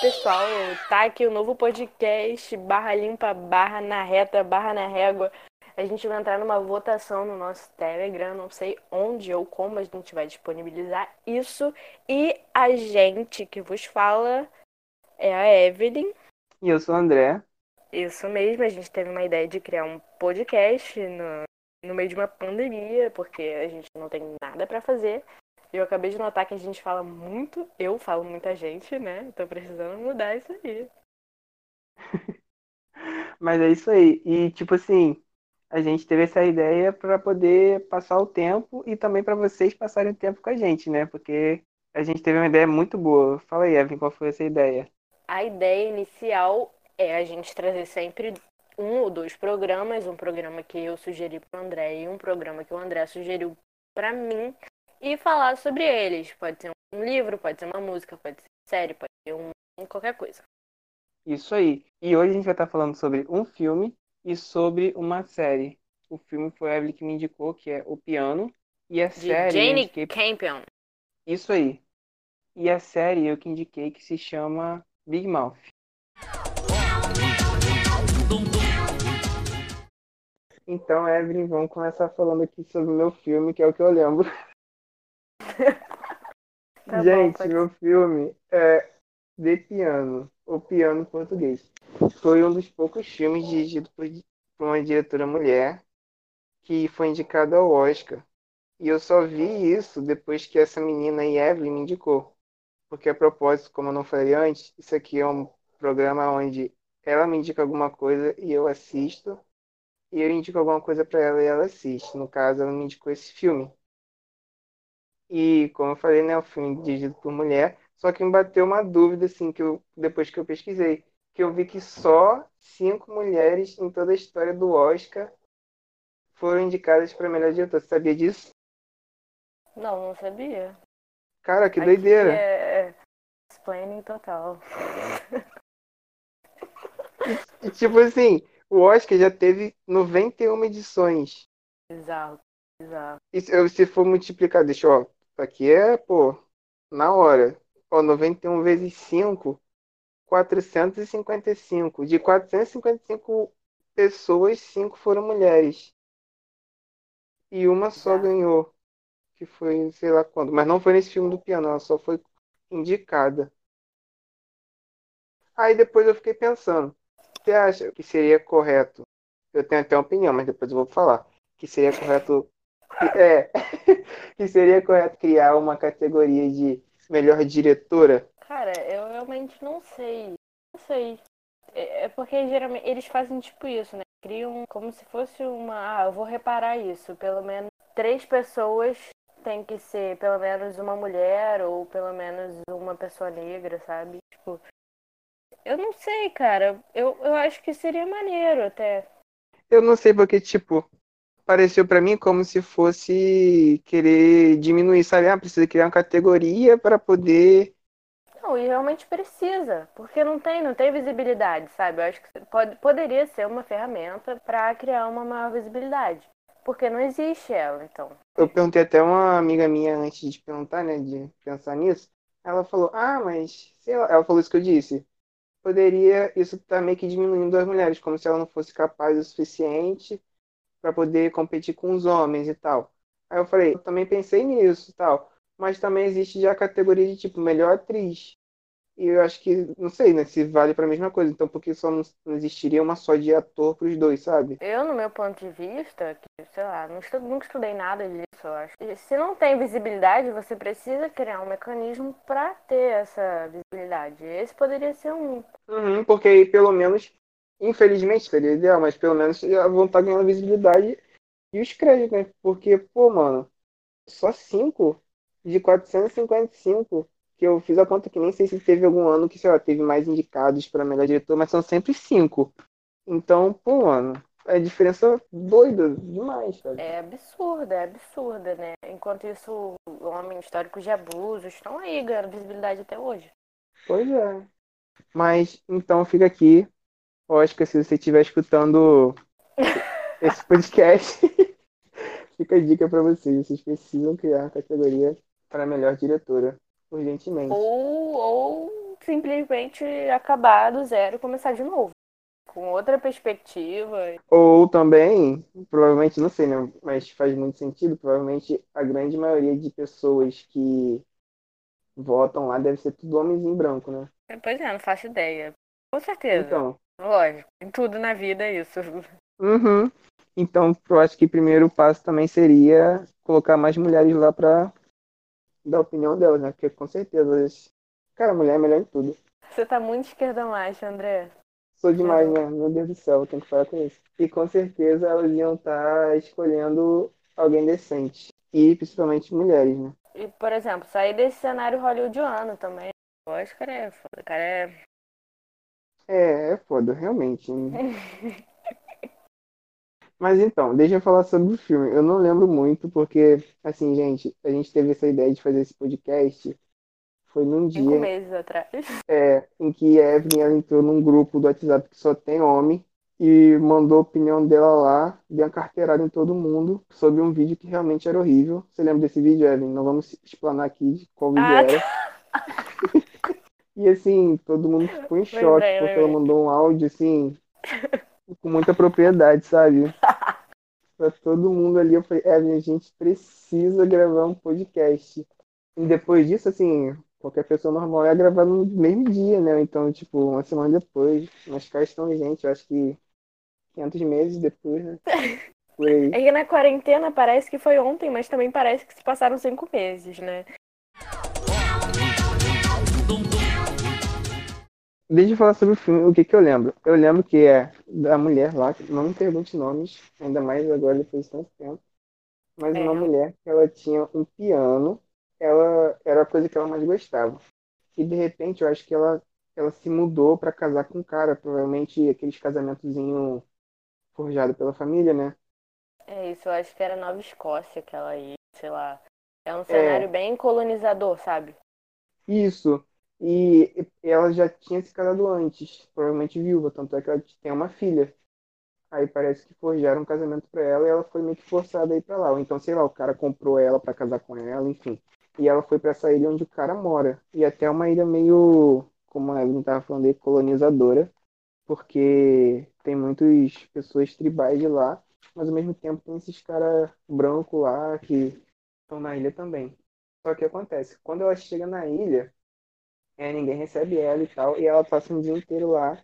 pessoal, tá aqui o novo podcast, barra limpa, barra na reta, barra na régua. A gente vai entrar numa votação no nosso Telegram, não sei onde ou como a gente vai disponibilizar isso. E a gente que vos fala é a Evelyn. E eu sou o André. Isso mesmo, a gente teve uma ideia de criar um podcast no, no meio de uma pandemia, porque a gente não tem nada para fazer. Eu acabei de notar que a gente fala muito, eu falo muita gente, né? Tô precisando mudar isso aí. Mas é isso aí. E tipo assim, a gente teve essa ideia para poder passar o tempo e também para vocês passarem o tempo com a gente, né? Porque a gente teve uma ideia muito boa. Fala aí, Evan, qual foi essa ideia? A ideia inicial é a gente trazer sempre um ou dois programas, um programa que eu sugeri para o André e um programa que o André sugeriu para mim, e falar sobre eles. Pode ser um livro, pode ser uma música, pode ser série, pode ser um, qualquer coisa. Isso aí. E hoje a gente vai estar falando sobre um filme e sobre uma série. O filme foi a Evelyn que me indicou, que é O Piano. E a De série. Jane indiquei... Campion. Isso aí. E a série eu que indiquei que se chama Big Mouth. Então, Evelyn, vamos começar falando aqui sobre o meu filme, que é o que eu lembro. Tá bom, Gente, pode meu filme é De Piano, o piano em português. Foi um dos poucos filmes dirigidos por, por uma diretora mulher que foi indicada ao Oscar. E eu só vi isso depois que essa menina Evelyn me indicou. Porque a propósito, como eu não falei antes, isso aqui é um programa onde ela me indica alguma coisa e eu assisto, e eu indico alguma coisa para ela e ela assiste. No caso, ela me indicou esse filme. E, como eu falei, né, um filme dirigido por mulher, só que me bateu uma dúvida, assim, que eu, depois que eu pesquisei, que eu vi que só cinco mulheres em toda a história do Oscar foram indicadas para melhor diretor. Você sabia disso? Não, não sabia. Cara, que Aqui doideira. É, é explaining total. E, tipo assim, o Oscar já teve 91 edições. Bizarro, bizarro. E se, se for multiplicar, deixa eu, aqui é, pô, na hora. Ó, 91 vezes 5, 455. De 455 pessoas, 5 foram mulheres. E uma só Bizarro. ganhou, que foi, sei lá quando. Mas não foi nesse filme do piano, ela só foi indicada. Aí depois eu fiquei pensando, você acha que seria correto? Eu tenho até uma opinião, mas depois eu vou falar. Que seria correto. É, que seria correto criar uma categoria de melhor diretora? Cara, eu realmente não sei. Não sei. É é porque geralmente eles fazem tipo isso, né? Criam como se fosse uma. Ah, eu vou reparar isso. Pelo menos três pessoas tem que ser pelo menos uma mulher ou pelo menos uma pessoa negra, sabe? Tipo. Eu não sei, cara. Eu, eu acho que seria maneiro até. Eu não sei porque, tipo, pareceu pra mim como se fosse querer diminuir, sabe? Ah, precisa criar uma categoria para poder. Não, e realmente precisa, porque não tem, não tem visibilidade, sabe? Eu acho que pode, poderia ser uma ferramenta para criar uma maior visibilidade, porque não existe ela, então. Eu perguntei até uma amiga minha antes de perguntar, né, de pensar nisso. Ela falou: Ah, mas sei lá. Ela falou isso que eu disse. Poderia isso estar meio que diminuindo as mulheres, como se ela não fosse capaz o suficiente para poder competir com os homens e tal. Aí eu falei, eu também pensei nisso e tal. Mas também existe já a categoria de tipo melhor atriz. E eu acho que, não sei, né, se vale para a mesma coisa. Então, por que só não, não existiria uma só de ator para os dois, sabe? Eu, no meu ponto de vista, que, sei lá, não nunca estudei nada disso, eu acho. Se não tem visibilidade, você precisa criar um mecanismo para ter essa visibilidade. Esse poderia ser um. Uhum, porque aí pelo menos, infelizmente seria ideal, mas pelo menos vão estar ganhando visibilidade e os créditos, né? Porque, pô, mano, só 5 de 455 que eu fiz a conta que nem sei se teve algum ano que, sei lá, teve mais indicados para melhor diretor, mas são sempre 5. Então, pô, mano, é diferença doida demais, sabe? É absurda, é absurda, né? Enquanto isso, homens históricos de abuso estão aí ganhando visibilidade até hoje. Pois é. Mas, então, fica aqui. Oscar, se você estiver escutando esse podcast, fica a dica para vocês. Vocês precisam criar a categoria para melhor diretora, urgentemente. Ou, ou simplesmente acabar do zero e começar de novo. Com outra perspectiva. Ou também, provavelmente, não sei, né? Mas faz muito sentido, provavelmente a grande maioria de pessoas que votam lá deve ser tudo homens em branco, né? Pois é, não faço ideia. Com certeza. Então. Lógico, em tudo na vida é isso. Uhum. Então, eu acho que o primeiro passo também seria colocar mais mulheres lá pra dar a opinião delas, né? Porque com certeza, cara, mulher é melhor em tudo. Você tá muito esquerda macho, André. Sou demais, né? Meu Deus do céu, tenho que falar com isso. E com certeza elas iam estar tá escolhendo alguém decente. E principalmente mulheres, né? E, por exemplo, sair desse cenário hollywoodiano também. O Oscar é foda, cara é. É, é foda, realmente. Mas então, deixa eu falar sobre o filme. Eu não lembro muito, porque, assim, gente, a gente teve essa ideia de fazer esse podcast. Foi num Cinco dia meses atrás. é, em que a Evelyn ela entrou num grupo do WhatsApp que só tem homem e mandou a opinião dela lá, deu uma carteirada em todo mundo sobre um vídeo que realmente era horrível. Você lembra desse vídeo, Evelyn? Não vamos explanar aqui de qual vídeo Ah, era. E assim, todo mundo ficou em choque, Lembrei, porque ela lembrei. mandou um áudio assim, com muita propriedade, sabe? Pra todo mundo ali, eu falei, Evelyn, a gente precisa gravar um podcast. E depois disso, assim, qualquer pessoa normal ia gravar no mesmo dia, né? Então, tipo, uma semana depois. Mas cá estão, gente, eu acho que 500 meses depois, né? Por aí. É que na quarentena parece que foi ontem, mas também parece que se passaram cinco meses, né? Deixa eu falar sobre o filme, o que que eu lembro. Eu lembro que é da mulher lá, que não me pergunte nomes, ainda mais agora depois de tanto tempo. Mas É. uma mulher que ela tinha um piano, ela era a coisa que ela mais gostava. E de repente eu acho que ela, ela se mudou pra casar com um cara, provavelmente aqueles casamentozinho forjado pela família, né? É isso, eu acho que era Nova Escócia que ela ia, sei lá. É um cenário bem colonizador, sabe? Isso. E ela já tinha se casado antes, provavelmente viúva, tanto é que ela tem uma filha. Aí parece que forjaram um casamento pra ela e ela foi meio que forçada a ir pra lá. Ou então, sei lá, o cara comprou ela pra casar com ela, enfim. E ela foi pra essa ilha onde o cara mora. E até uma ilha meio, como a Evelyn tava falando aí, colonizadora, porque tem muitas pessoas tribais de lá, mas ao mesmo tempo tem esses caras brancos lá que estão na ilha também. Só que acontece, quando ela chega na ilha, é, ninguém recebe ela e tal, e ela passa um dia inteiro lá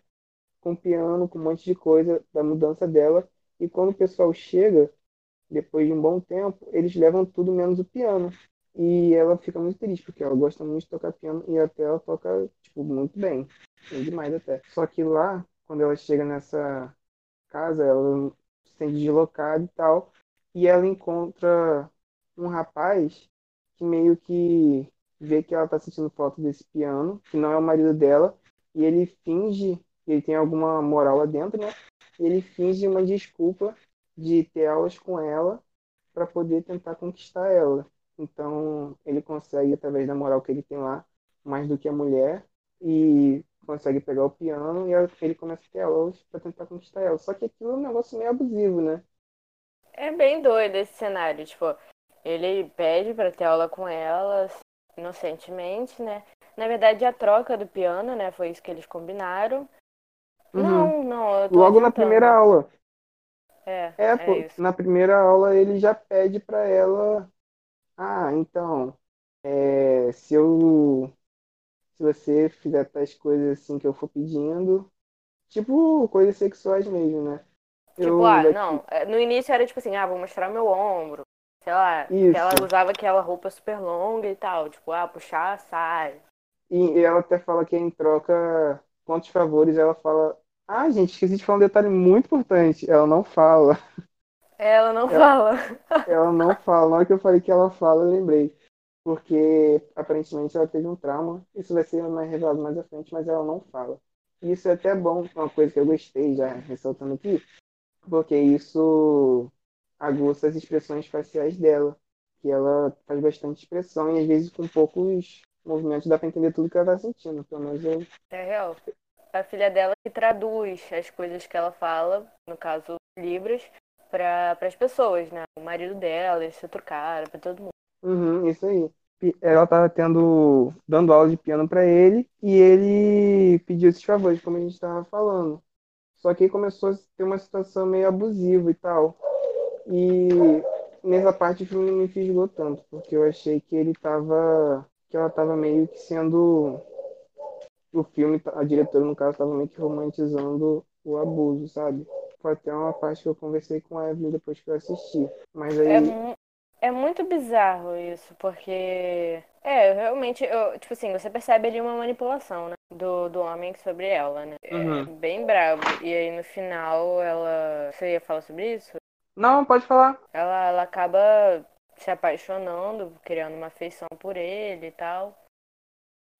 com piano, com um monte de coisa da mudança dela, e quando o pessoal chega, depois de um bom tempo, eles levam tudo menos o piano. E ela fica muito triste, porque ela gosta muito de tocar piano e até ela toca, tipo, muito bem. Bem demais até. Só que lá, quando ela chega nessa casa, ela se sente deslocada e tal, e ela encontra um rapaz que meio que vê que ela tá sentindo falta desse piano, que não é o marido dela, e ele finge ele tem alguma moral lá dentro, né? Ele finge uma desculpa de ter aulas com ela para poder tentar conquistar ela. Então, ele consegue, através da moral que ele tem lá, mais do que a mulher, e consegue pegar o piano e ele começa a ter aulas para tentar conquistar ela. Só que aquilo é um negócio meio abusivo, né? É bem doido esse cenário, tipo, ele pede pra ter aula com ela, inocentemente, né? Na verdade, a troca do piano, né? Foi isso que eles combinaram. Uhum. Não, não, Logo na primeira aula. É, É, pô, isso. na primeira aula ele já pede pra ela, ah, então, é, se eu, se você fizer tais coisas assim que eu for pedindo, tipo coisas sexuais mesmo, né? Tipo, Eu ah, daqui- não. é, No início era tipo assim, ah, vou mostrar meu ombro. Sei lá, Isso. ela usava aquela roupa super longa e tal. Tipo, ah, puxar a saia. E ela até fala que em troca, quantos favores, ela fala, ah, gente, esqueci de falar um detalhe muito importante, ela não fala. Ela não É. fala. Ela não fala. Na hora que eu falei que ela fala, eu lembrei. Porque aparentemente ela teve um trauma. Isso vai ser mais revelado mais à frente, mas ela não fala. E isso é até bom, uma coisa que eu gostei, já ressaltando aqui, porque isso aguça as expressões faciais dela. Que ela faz bastante expressão e às vezes com poucos movimentos dá pra entender tudo que ela tá sentindo. Pelo menos eu. É real. A filha dela que traduz as coisas que ela fala, no caso, Libras, para as pessoas, né? O marido dela, esse outro cara, pra todo mundo. Uhum, isso aí. ela tava tendo dando aula de piano para ele e ele pediu esses favores, como a gente estava falando. Só que aí começou a ter uma situação meio abusiva e tal. E nessa parte o filme não me fisgou tanto, porque eu achei que ele tava que ela tava meio que sendo o filme, a diretora no caso tava meio que romantizando o abuso, sabe? Foi até uma parte que eu conversei com a Evelyn depois que eu assisti. Mas aí É, é muito bizarro isso, porque. É, realmente, eu, tipo assim, você percebe ali uma manipulação, né? Do, do homem sobre ela, né? Uhum. É bem bravo. E aí no final ela. Você ia falar sobre isso? Não, pode falar. Ela, ela acaba se apaixonando, criando uma afeição por ele e tal.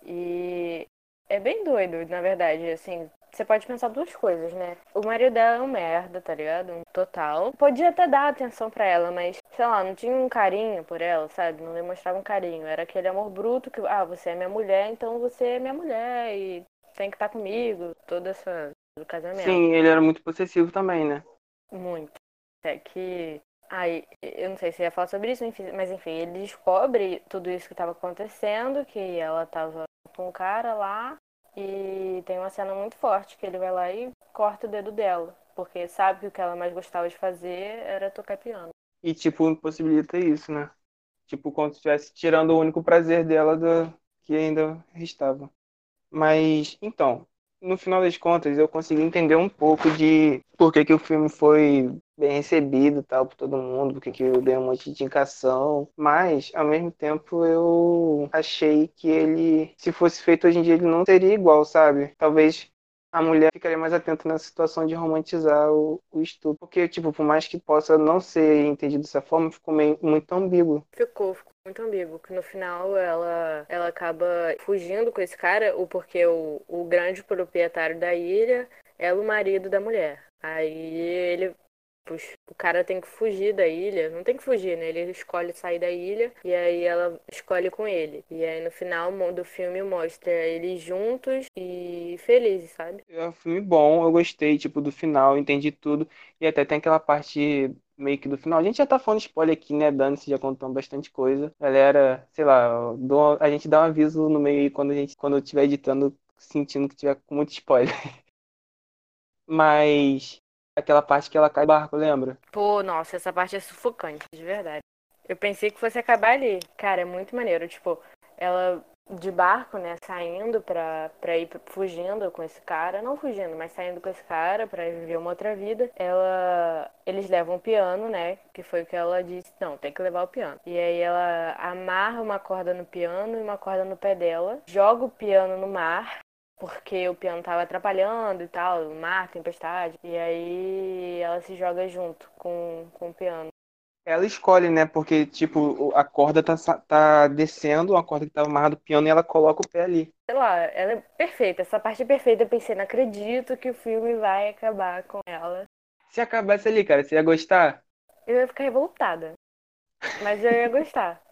E é bem doido, na verdade, assim, você pode pensar duas coisas, né? O marido dela é um merda, tá ligado? Um total. Podia até dar atenção pra ela, mas, sei lá, não tinha um carinho por ela, sabe? Não demonstrava um carinho. Era aquele amor bruto que, ah, você é minha mulher, então você é minha mulher e tem que estar comigo. Toda essa. do casamento. Sim, ele era muito possessivo também, né? Muito. É que. Ai, eu não sei se ia falar sobre isso, mas enfim, ele descobre tudo isso que estava acontecendo, que ela tava com um cara lá, e tem uma cena muito forte que ele vai lá e corta o dedo dela, porque sabe que o que ela mais gostava de fazer era tocar piano. E, tipo, impossibilita isso, né? Tipo, como se estivesse tirando o único prazer dela do... que ainda restava. Mas, então, no final das contas, eu consegui entender um pouco de por que, que o filme foi bem recebido tal por todo mundo, porque que eu dei um monte de indicação, mas ao mesmo tempo eu achei que ele, se fosse feito hoje em dia, ele não seria igual, sabe? Talvez a mulher ficaria mais atenta nessa situação de romantizar o, o estupro, porque tipo, por mais que possa não ser entendido dessa forma, ficou meio, muito ambíguo. Ficou, ficou muito ambíguo, que no final ela, ela acaba fugindo com esse cara, o porque o, o grande proprietário da ilha é o marido da mulher. Aí ele o cara tem que fugir da ilha. Não tem que fugir, né? Ele escolhe sair da ilha e aí ela escolhe com ele. E aí no final do filme mostra eles juntos e felizes, sabe? É um filme bom, eu gostei, tipo, do final, entendi tudo. E até tem aquela parte meio que do final. A gente já tá falando spoiler aqui, né? Dani, já contou bastante coisa. Galera, sei lá, dou, a gente dá um aviso no meio aí quando a gente, quando eu estiver editando, sentindo que tiver com muito spoiler. Mas aquela parte que ela cai barco, lembra? Pô, nossa, essa parte é sufocante, de verdade. Eu pensei que fosse acabar ali. Cara, é muito maneiro. Tipo, ela de barco, né, saindo pra, pra ir fugindo com esse cara, não fugindo, mas saindo com esse cara pra viver uma outra vida, ela, eles levam o piano, né, que foi o que ela disse, não, tem que levar o piano. E aí ela amarra uma corda no piano e uma corda no pé dela, joga o piano no mar, porque o piano tava atrapalhando e tal, mar, tempestade. E aí ela se joga junto com, com o piano. Ela escolhe, né? Porque, tipo, a corda tá, tá descendo, a corda que tava amarrada do piano, e ela coloca o pé ali. Sei lá, ela é perfeita. Essa parte é perfeita. Eu pensei, não acredito que o filme vai acabar com ela. Se acabasse ali, cara, você ia gostar? Eu ia ficar revoltada. Mas eu ia gostar.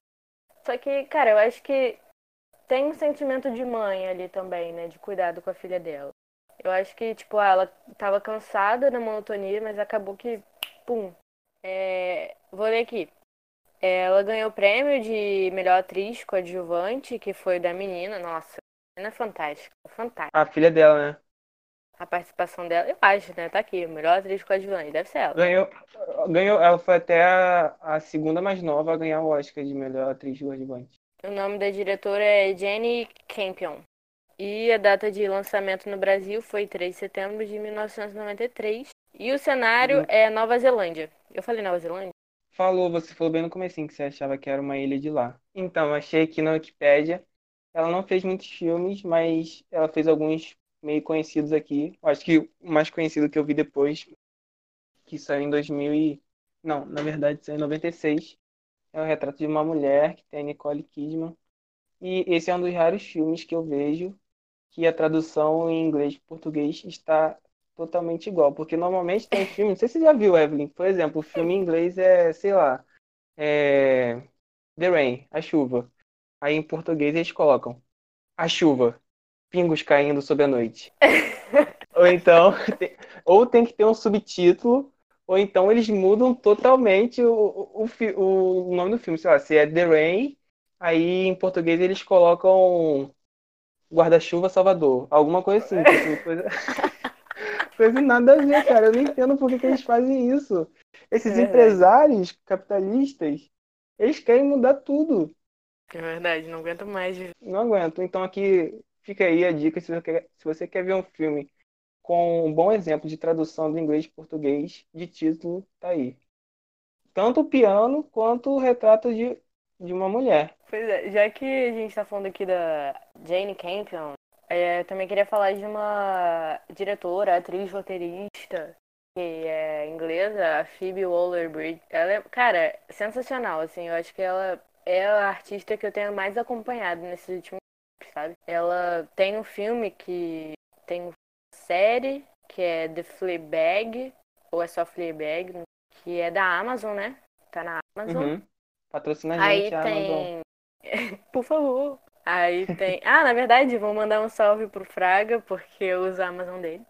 Só que, cara, eu acho que tem um sentimento de mãe ali também, né? De cuidado com a filha dela. Eu acho que, tipo, ela tava cansada da monotonia, mas acabou que, pum. É... Vou ler aqui. Ela ganhou o prêmio de melhor atriz coadjuvante, que foi da menina. Nossa, a menina é fantástica. Fantástica. A filha dela, né? A participação dela, eu acho, né? Tá aqui, melhor atriz coadjuvante, deve ser ela. Ganhou, ganhou, ela foi até a, a segunda mais nova a ganhar o Oscar de melhor atriz coadjuvante. O nome da diretora é Jenny Campion. E a data de lançamento no Brasil foi 3 de setembro de 1993. E o cenário é Nova Zelândia. Eu falei Nova Zelândia? Falou, você falou bem no começo que você achava que era uma ilha de lá. Então, achei aqui na Wikipédia. Ela não fez muitos filmes, mas ela fez alguns meio conhecidos aqui. Acho que o mais conhecido que eu vi depois, que saiu em 2000 e... Não, na verdade saiu em 96, é o retrato de uma mulher que tem a Nicole Kidman. E esse é um dos raros filmes que eu vejo que a tradução em inglês e português está totalmente igual. Porque normalmente tem filme, não sei se você já viu, Evelyn, por exemplo, o filme em inglês é, sei lá, é The Rain, a chuva. Aí em português eles colocam a chuva, pingos caindo sob a noite. ou então, ou tem que ter um subtítulo ou então eles mudam totalmente o, o, o, nome do filme, sei lá, se é The Rain, Aí em português eles colocam guarda-chuva Salvador. Alguma coisa assim, tipo, coisa. coisa nada a ver, cara. Eu não entendo por que, que eles fazem isso. Esses É. empresários capitalistas, eles querem mudar tudo. É verdade, não aguento mais. Não aguento. Então aqui fica aí a dica se você quer, se você quer ver um filme com um bom exemplo de tradução do inglês para português, de título, tá aí. Tanto o piano quanto o retrato de, de uma mulher. Pois é, já que a gente tá falando aqui da Jane Campion, é, também queria falar de uma diretora, atriz, roteirista, que é inglesa, a Phoebe Waller-Bridge. Ela é, cara, sensacional, assim, eu acho que ela é a artista que eu tenho mais acompanhado nesses últimos sabe? Ela tem um filme que tem série que é The Fleabag, ou é só Fleabag, que é da Amazon, né? Tá na Amazon. Uhum. Patrocina a Aí gente, a Amazon. tem. Por favor. Aí tem. Ah, na verdade, vou mandar um salve pro Fraga, porque eu uso a Amazon dele.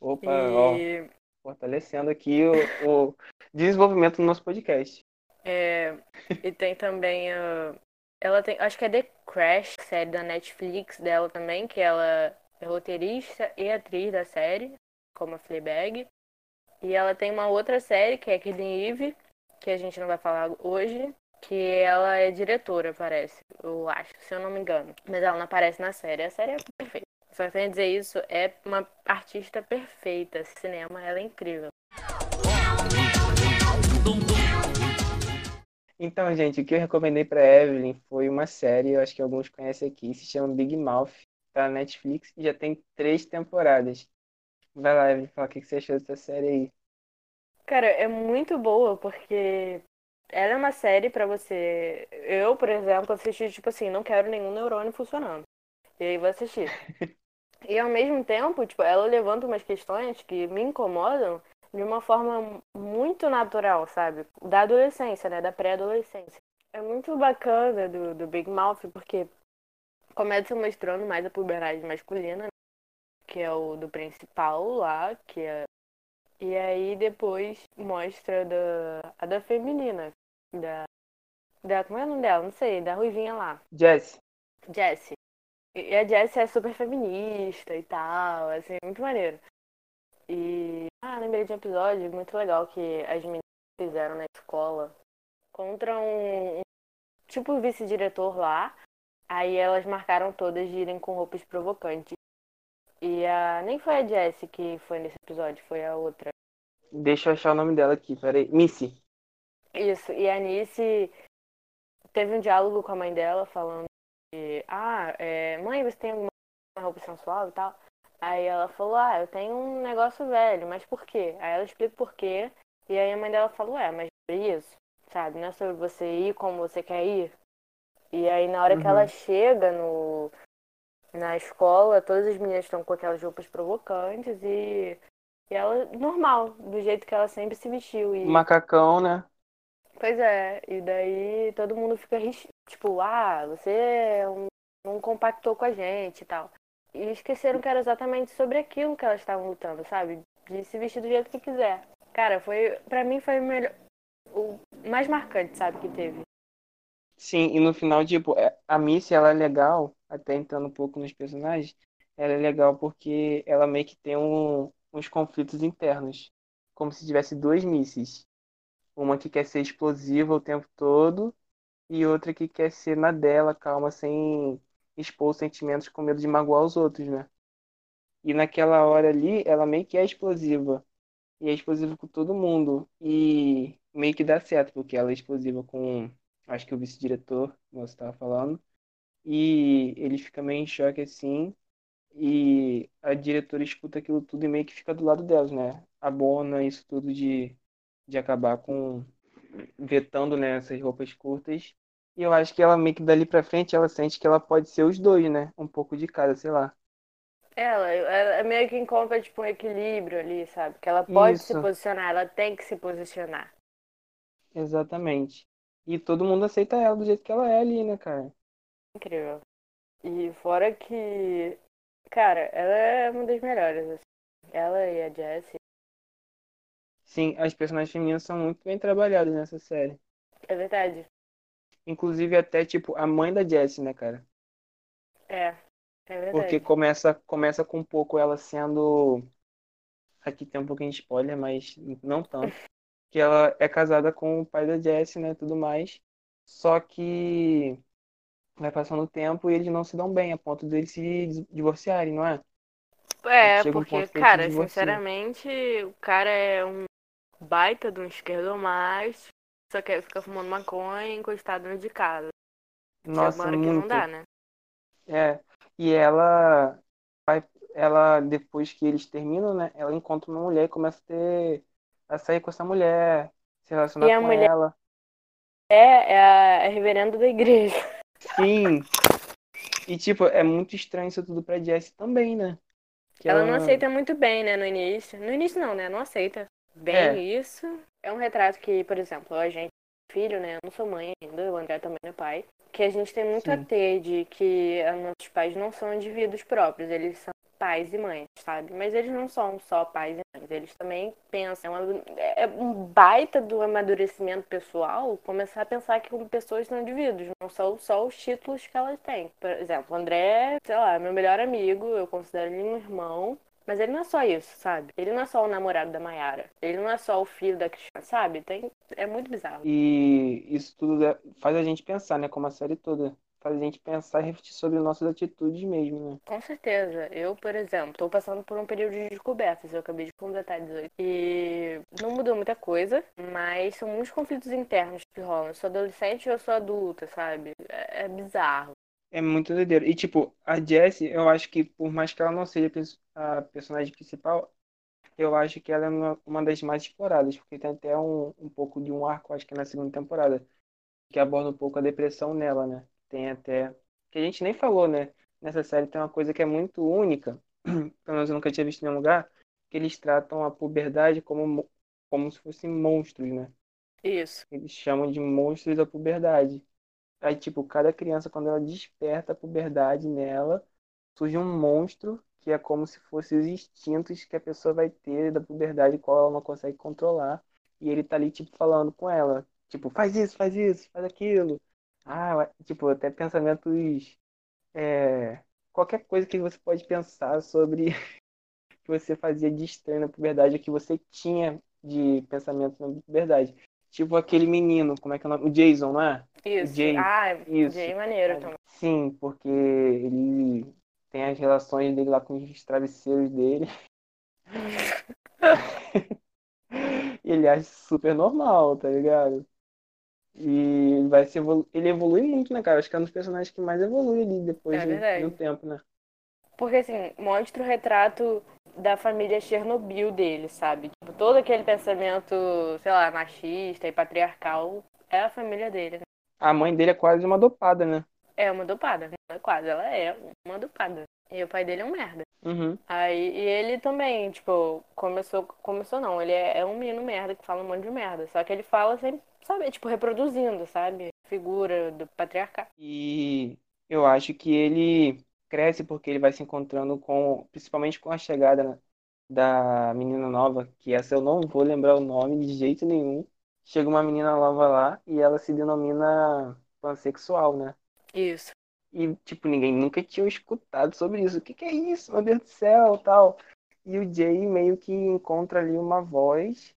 Opa, ó, E fortalecendo aqui o, o desenvolvimento do nosso podcast. É, e tem também a. Ela tem. Acho que é The Crash, série da Netflix dela também, que ela é roteirista e atriz da série, como a Fleabag. E ela tem uma outra série, que é Killing Eve, que a gente não vai falar hoje, que ela é diretora, parece. Eu acho, se eu não me engano. Mas ela não aparece na série. A série é perfeita. Só tenho a dizer isso, é uma artista perfeita. Cinema, ela é incrível. Então, gente, o que eu recomendei pra Evelyn foi uma série, eu acho que alguns conhecem aqui, se chama Big Mouth, tá na Netflix e já tem três temporadas. Vai lá, Evelyn, fala o que você achou dessa série aí. Cara, é muito boa porque ela é uma série pra você. Eu, por exemplo, assisti tipo assim, não quero nenhum neurônio funcionando. E aí vou assistir. E ao mesmo tempo, tipo, ela levanta umas questões que me incomodam de uma forma muito natural, sabe? Da adolescência, né? Da pré-adolescência. É muito bacana do, do Big Mouth porque começa mostrando mais a puberdade masculina, né? que é o do principal lá, que é e aí depois mostra da, a da feminina. Da, da. Como é o nome dela? Não sei, da Ruivinha lá. Jess, Jessie. E a Jessie é super feminista e tal, assim, muito maneiro. E. Ah, lembrei de um episódio muito legal que as meninas fizeram na escola contra um. um tipo vice-diretor lá. Aí elas marcaram todas de irem com roupas provocantes. E a. Nem foi a Jessie que foi nesse episódio, foi a outra. deixa eu achar o nome dela aqui, peraí. Missy. Isso, e a Nice teve um diálogo com a mãe dela falando que, ah, é, mãe, você tem alguma roupa sensual e tal? Aí ela falou, ah, eu tenho um negócio velho, mas por quê? Aí ela explica por quê, e aí a mãe dela falou, é, mas sobre isso, sabe? Não é sobre você ir como você quer ir. E aí na hora que Uhum. ela chega no, na escola, todas as meninas estão com aquelas roupas provocantes e, e ela, normal, do jeito que ela sempre se vestiu. E... Macacão, né? Pois é, e daí todo mundo fica tipo, ah, você não- não compactou com a gente e tal. E esqueceram que era exatamente sobre aquilo que elas estavam lutando, sabe? De se vestir do jeito que quiser. Cara, foi, pra mim foi o melhor, o mais marcante, sabe, que teve. Sim, e no final, tipo, é- a Missy, ela é legal, até entrando um pouco nos personagens, ela é legal porque ela meio que tem um- uns conflitos internos, como se tivesse duas Misses. Uma que quer ser explosiva o tempo todo e outra que quer ser na dela, calma, sem expor os sentimentos com medo de magoar os outros, né? E naquela hora ali, ela meio que é explosiva. E é explosiva com todo mundo. E meio que dá certo, porque ela é explosiva com, acho que o vice-diretor, como você estava falando. E ele fica meio em choque assim. E a diretora escuta aquilo tudo e meio que fica do lado delas, né? Abona isso tudo de, de acabar com vetando, né, essas roupas curtas. E eu acho que ela meio que dali pra frente ela sente que ela pode ser os dois, né? Um pouco de cada, sei lá. Ela, ela meio que encontra, tipo, um equilíbrio ali, sabe? Que ela pode se Isso. posicionar, ela tem que se posicionar. Exatamente. E todo mundo aceita ela do jeito que ela é ali, né, cara? Incrível. E fora que, cara, ela é uma das melhores, assim. Ela e a Jessie, Sim, as personagens femininas são muito bem trabalhadas nessa série. é verdade. Inclusive até, tipo, a mãe da Jessie, né, cara? É, é verdade. Porque começa, começa com um pouco ela sendo. Aqui tem um pouquinho de spoiler, mas não tanto. Que ela é casada com o pai da Jessie, né? Tudo mais. Só que vai passando o tempo e eles não se dão bem, a ponto deles se divorciarem, não é? É, Chega um porque, se cara, sinceramente, o cara é um baita de um esquerdomacho, só quer ficar fumando maconha encostado dentro de casa. Chega Nossa, uma hora que não muito. dá, né? É. E ela vai, ela depois que eles terminam, né? Ela encontra uma mulher e começa a ter a sair com essa mulher, se relacionar E a com mulher ela. é, é a é a reverenda da igreja. Sim. E tipo, é muito estranho isso tudo pra Jessie também, né? Que Ela não ela aceita muito bem, né, no início. No início não, né? Não aceita bem É. isso. É um retrato que, por exemplo, a gente, filho, né? Eu não sou mãe ainda, o André também não é pai. Que a gente tem muito a Sim. ter de que os nossos pais não são indivíduos próprios, eles são pais e mães, sabe? Mas eles não são só pais e mães, eles também pensam. É uma- É um baita do amadurecimento pessoal começar a pensar que pessoas são indivíduos, não são só os títulos que elas têm. Por exemplo, André, sei lá, é meu melhor amigo, eu considero ele um irmão. Mas ele não é só isso, sabe? Ele não é só o namorado da Mayara. Ele não é só o filho da Cristiane, sabe? Tem... É muito bizarro. E isso tudo é- faz a gente pensar, né? Como a série toda. Faz a gente pensar e refletir sobre nossas atitudes mesmo, né? Com certeza. Eu, por exemplo, estou passando por um período de descobertas. Eu acabei de completar 18. E não mudou muita coisa, mas são muitos conflitos internos que rolam. Eu sou adolescente e eu sou adulta, sabe? É, é bizarro. É muito doideiro. E, tipo, a Jessie, eu acho que, por mais que ela não seja a pers- a personagem principal, eu acho que ela é uma, uma das mais exploradas, porque tem até um, um pouco de um arco, acho que é na segunda temporada, que aborda um pouco a depressão nela, né? Tem até. Que a gente nem falou, né? Nessa série tem uma coisa que é muito única, pelo menos eu nunca tinha visto em nenhum lugar, que eles tratam a puberdade como, mo- como se fossem monstros, né? Isso. Eles chamam de monstros da puberdade. Aí, tipo, cada criança, quando ela desperta a puberdade nela, surge um monstro que é como se fossem os instintos que a pessoa vai ter da puberdade, qual ela não consegue controlar. E ele tá ali, tipo, falando com ela. Tipo, faz isso, faz isso, faz aquilo. Ah, tipo, até pensamentos. é, qualquer coisa que você pode pensar sobre que você fazia de estranho na puberdade, o que você tinha de pensamento na puberdade. Tipo aquele menino, como é que é o nome? O Jason, não é? Isso. Jay, Ah, isso. Jay maneiro também. Sim, porque ele tem as relações dele lá com os travesseiros dele. E ele acha super normal, tá ligado? E vai se evolu... ele evolui muito, né, cara? Acho que é um dos personagens que mais evolui ali depois É de, um tempo, né? Porque, assim, mostra o retrato da família Chernobyl dele, sabe? Tipo, todo aquele pensamento, sei lá, machista e patriarcal é a família dele. né? A mãe dele é quase uma dopada, né? É uma dopada, não é quase, ela é uma dopada. E o pai dele é um merda. Uhum. Aí, e ele também, tipo, começou, começou não, ele é, é um menino merda que fala um monte de merda. Só que ele fala sem saber, tipo, reproduzindo, sabe? Figura do patriarcado. E eu acho que ele cresce porque ele vai se encontrando com, principalmente com a chegada da menina nova, que essa eu não vou lembrar o nome de jeito nenhum. Chega uma menina nova lá e ela se denomina pansexual, né? Isso. E, tipo, ninguém nunca tinha escutado sobre isso. O que que é isso? Meu Deus do céu, tal. E o Jay meio que encontra ali uma voz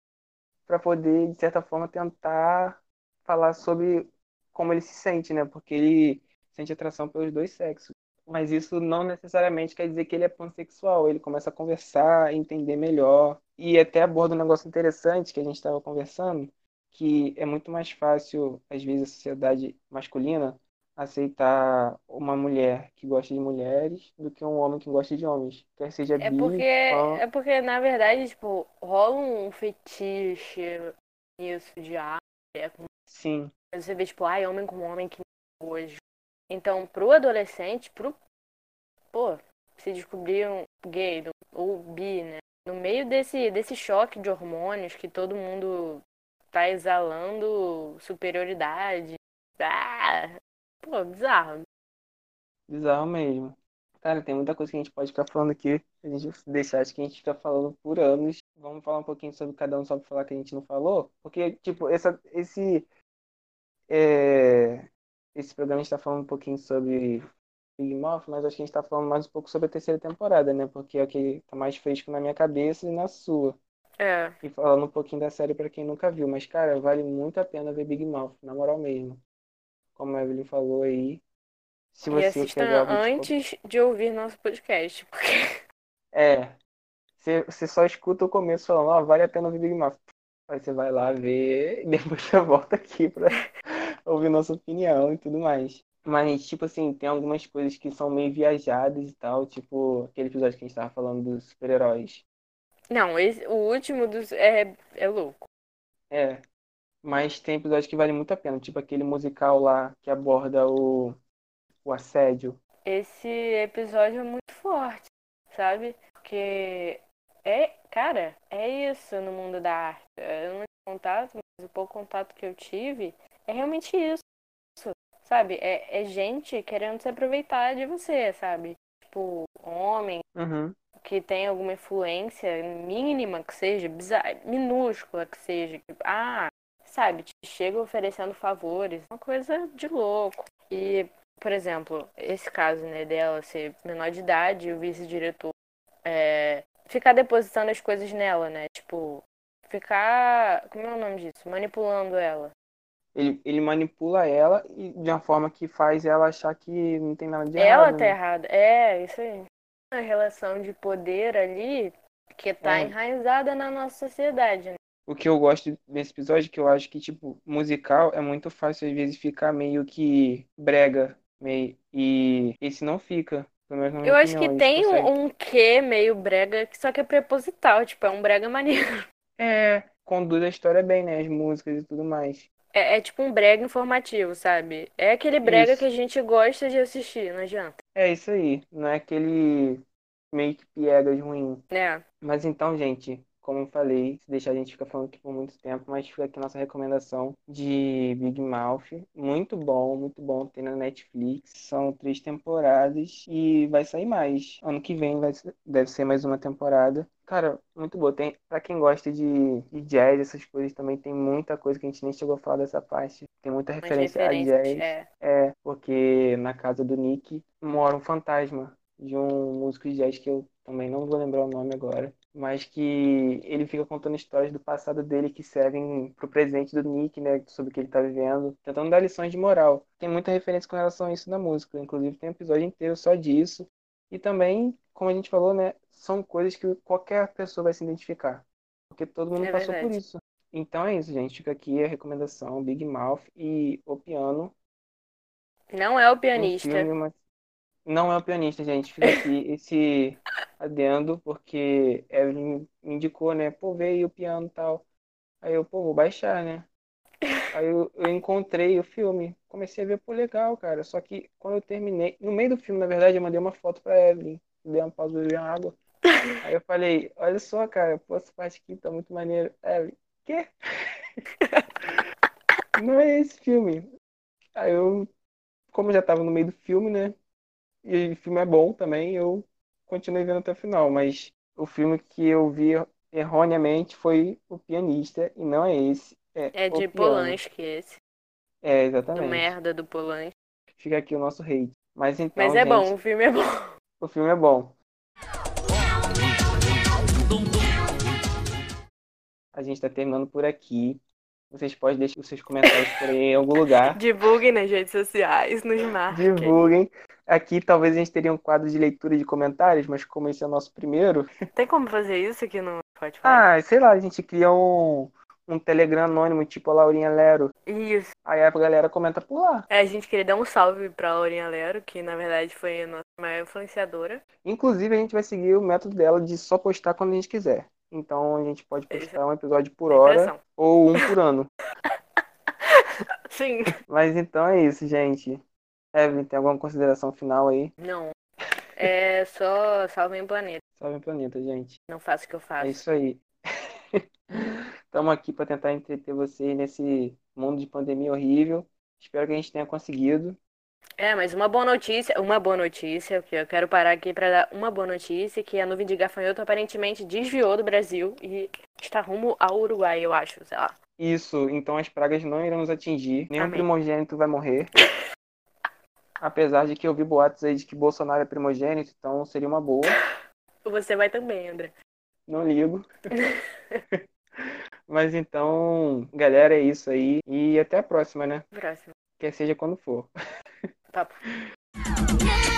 para poder, de certa forma, tentar falar sobre como ele se sente, né? Porque ele sente atração pelos dois sexos. Mas isso não necessariamente quer dizer que ele é pansexual. Ele começa a conversar, entender melhor. E até aborda um negócio interessante que a gente estava conversando, que é muito mais fácil, às vezes, a sociedade masculina aceitar uma mulher que gosta de mulheres do que um homem que gosta de homens. Quer seja É bi, porque, pan, é porque, na verdade, tipo, rola um fetiche nisso de ah, é com sim. Você vê, tipo, ai, homem com homem que hoje. Então, pro adolescente, pro. Pô, se descobrir um gay ou bi, né? No meio desse, desse choque de hormônios que todo mundo tá exalando superioridade. Ah! Pô, bizarro. Bizarro mesmo. Cara, tem muita coisa que a gente pode ficar falando aqui. A gente deixar, acho que a gente fica falando por anos. Vamos falar um pouquinho sobre cada um, só pra falar que a gente não falou. Porque, tipo, essa, esse. é, esse programa a gente tá falando um pouquinho sobre Big Mouth, mas acho que a gente tá falando mais um pouco sobre a terceira temporada, né? Porque é o que tá mais fresco na minha cabeça e na sua. É. E falando um pouquinho da série pra quem nunca viu. Mas, cara, vale muito a pena ver Big Mouth, na moral mesmo. Como a Evelyn falou aí. Se E você assista quer algo antes de ouvir nosso podcast. Porque É. Você, você só escuta o começo falando, ó, vale a pena ver Big Mouth. Aí você vai lá ver e depois você volta aqui pra ouvir nossa opinião e tudo mais. Mas, tipo assim, tem algumas coisas que são meio viajadas e tal, tipo aquele episódio que a gente tava falando dos super-heróis. Não, esse- o último dos é, é louco. É. Mas tem episódios que valem muito a pena, tipo aquele musical lá que aborda o, o assédio. Esse episódio é muito forte, sabe? Porque é, cara, é isso no mundo da arte. Eu não tive contato, mas o pouco contato que eu tive é realmente isso. Sabe? É, é gente querendo se aproveitar de você, sabe? Tipo, homem Uhum. que tem alguma influência mínima que seja, bizarra, minúscula que seja, que, ah, sabe, te chega oferecendo favores, uma coisa de louco. E, por exemplo, esse caso, né, dela ser menor de idade e o vice-diretor é, ficar depositando as coisas nela, né? Tipo, ficar, como é o nome disso? Manipulando ela. Ele, ele manipula ela e de uma forma que faz ela achar que não tem nada de Ela errado, tá né? errada. É, isso aí. A relação de poder ali que tá É. enraizada na nossa sociedade, né? O que eu gosto desse episódio é que eu acho que, tipo, musical é muito fácil às vezes ficar meio que brega, meio... e esse não fica, Eu acho que tem eles conseguem- um, quê meio brega, que só que é proposital, tipo, é um brega maneiro. É, conduz a história bem, né? As músicas e tudo mais. É, é tipo um brega informativo, sabe? É aquele brega Isso. que a gente gosta de assistir, não adianta. É isso aí, não é aquele meio que piegas ruim. né? Mas então, gente, como eu falei, se deixar a gente fica falando aqui por muito tempo, mas fica aqui nossa recomendação de Big Mouth. Muito bom, muito bom. Tem na Netflix. São três temporadas e vai sair mais. Ano que vem vai deve ser mais uma temporada. Cara, muito boa. Tem, pra quem gosta de, de jazz, essas coisas também, tem muita coisa que a gente nem chegou a falar dessa parte. Tem muita referência a jazz. É. É, porque na casa do Nick mora um fantasma de um músico de jazz que eu também não vou lembrar o nome agora, mas que ele fica contando histórias do passado dele que servem pro presente do Nick, né, sobre o que ele tá vivendo, tentando dar lições de moral. Tem muita referência com relação a isso na música, inclusive tem um episódio inteiro só disso. E também, como a gente falou, né, são coisas que qualquer pessoa vai se identificar, porque todo mundo É passou por verdade. isso. Então é isso, gente. Fica aqui a recomendação, Big Mouth e O Piano, Não é o um pianista. filme, mas não é o pianista, gente. Fica aqui esse adendo, porque Evelyn me indicou, né? Pô, veio o piano e tal. Aí eu, pô, vou baixar, né? Aí eu, eu encontrei o filme, comecei a ver, pô, legal, cara. Só que quando eu terminei, no meio do filme, na verdade, eu mandei uma foto pra Evelyn, dei uma pausa, bebi uma água. Aí eu falei, olha só, cara, pô, essa parte aqui tá muito maneiro. Evelyn, quê? Não é esse filme. Aí eu, como eu já tava no meio do filme, né? E o filme é bom também, eu continuei vendo até o final, mas o filme que eu vi erroneamente foi O Pianista, e não é esse, é É de. Polanski esse. É, Do exatamente. merda do Polanski. Fica aqui o nosso hate. Mas então, Mas é bom, gente, o filme é bom. o filme é bom. A gente tá terminando por aqui. Vocês podem deixar os seus comentários por aí em algum lugar. Divulguem nas redes sociais, nos marquem. Divulguem. Aqui talvez a gente teria um quadro de leitura de comentários, mas como esse é o nosso primeiro, Tem como fazer isso aqui no Spotify? ah, sei lá, a gente cria um, um Telegram anônimo, tipo a Laurinha Lero. Isso. Aí a galera comenta por lá. É, a gente queria dar um salve pra Laurinha Lero, que na verdade foi a nossa maior influenciadora. Inclusive, a gente vai seguir o método dela de só postar quando a gente quiser. Então a gente pode postar um episódio por hora ou um por ano. Sim. Mas então é isso, gente. Evelyn, tem alguma consideração final aí? Não. É só salvem o planeta. Salve o planeta, gente. Não faça o que eu É faço. isso aí. Estamos aqui para tentar entreter vocês nesse mundo de pandemia horrível. Espero que a gente tenha conseguido. É, mas uma boa notícia, uma boa notícia, que eu quero parar aqui pra dar uma boa notícia, que a nuvem de gafanhoto aparentemente desviou do Brasil e está rumo ao Uruguai, eu acho, sei lá. Isso, então as pragas não irão nos atingir. Nenhum Amém. primogênito vai morrer. Apesar de que eu vi boatos aí de que Bolsonaro é primogênito, então seria uma boa. Você vai também, André. Não ligo. Mas então, galera, é isso aí. E até a próxima, né? Próximo. Quer seja quando for. Papo. Yeah.